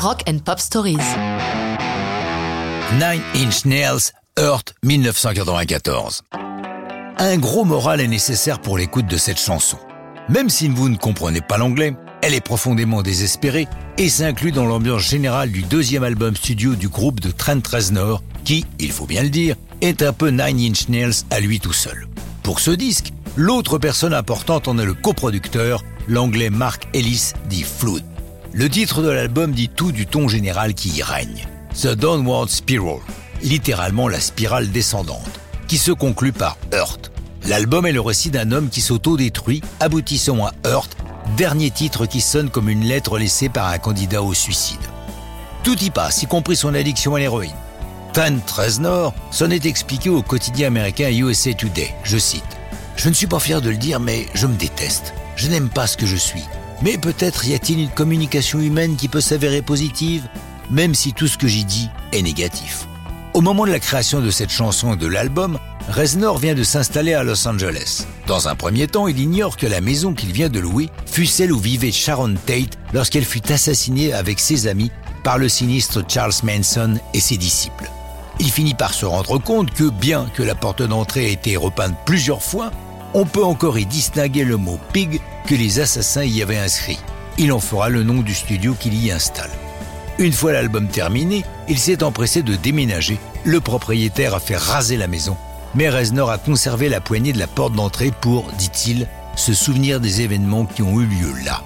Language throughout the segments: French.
Rock and Pop Stories. Nine Inch Nails, Earth 1994. Un gros moral est nécessaire pour l'écoute de cette chanson. Même si vous ne comprenez pas l'anglais, elle est profondément désespérée et s'inclut dans l'ambiance générale du deuxième album studio du groupe de Trent Reznor, qui, il faut bien le dire, est un peu Nine Inch Nails à lui tout seul. Pour ce disque, l'autre personne importante en est le coproducteur, l'anglais Mark Ellis dit Flood. Le titre de l'album dit tout du ton général qui y règne. The Downward Spiral, littéralement la spirale descendante, qui se conclut par Earth. L'album est le récit d'un homme qui s'auto-détruit, aboutissant à Earth, dernier titre qui sonne comme une lettre laissée par un candidat au suicide. Tout y passe, y compris son addiction à l'héroïne. Trent Reznor s'en est expliqué au quotidien américain USA Today, je cite. Je ne suis pas fier de le dire, mais je me déteste. Je n'aime pas ce que je suis. Mais peut-être y a-t-il une communication humaine qui peut s'avérer positive, même si tout ce que j'y dis est négatif. Au moment de la création de cette chanson et de l'album, Reznor vient de s'installer à Los Angeles. Dans un premier temps, il ignore que la maison qu'il vient de louer fut celle où vivait Sharon Tate lorsqu'elle fut assassinée avec ses amis par le sinistre Charles Manson et ses disciples. Il finit par se rendre compte que bien que la porte d'entrée ait été repeinte plusieurs fois, on peut encore y distinguer le mot pig que les assassins y avaient inscrit. Il en fera le nom du studio qu'il y installe. Une fois l'album terminé, il s'est empressé de déménager. Le propriétaire a fait raser la maison, mais Reznor a conservé la poignée de la porte d'entrée pour, dit-il, se souvenir des événements qui ont eu lieu là.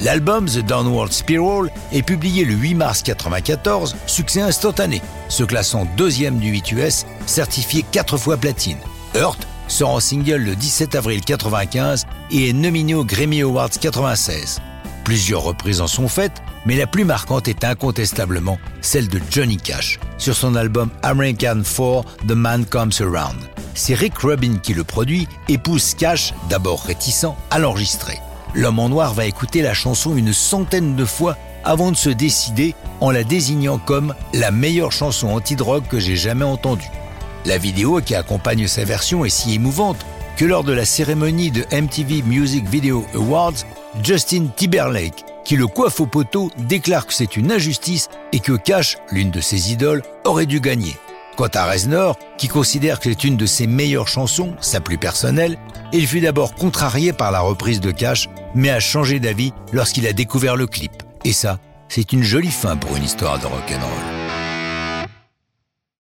L'album The Downward Spiral est publié le 8 mars 1994, succès instantané, se classant deuxième du 8 US, certifié quatre fois platine. Hurt sort en single le 17 avril 95 et est nominé aux Grammy Awards 96. Plusieurs reprises en sont faites, mais la plus marquante est incontestablement celle de Johnny Cash sur son album American 4 The Man Comes Around. C'est Rick Rubin qui le produit et pousse Cash, d'abord réticent, à l'enregistrer. L'homme en noir va écouter la chanson une centaine de fois avant de se décider en la désignant comme la meilleure chanson anti-drogue que j'ai jamais entendue. La vidéo qui accompagne sa version est si émouvante que lors de la cérémonie de MTV Music Video Awards, Justin Timberlake, qui le coiffe au poteau, déclare que c'est une injustice et que Cash, l'une de ses idoles, aurait dû gagner. Quant à Reznor, qui considère que c'est une de ses meilleures chansons, sa plus personnelle, il fut d'abord contrarié par la reprise de Cash, mais a changé d'avis lorsqu'il a découvert le clip. Et ça, c'est une jolie fin pour une histoire de rock'n'roll.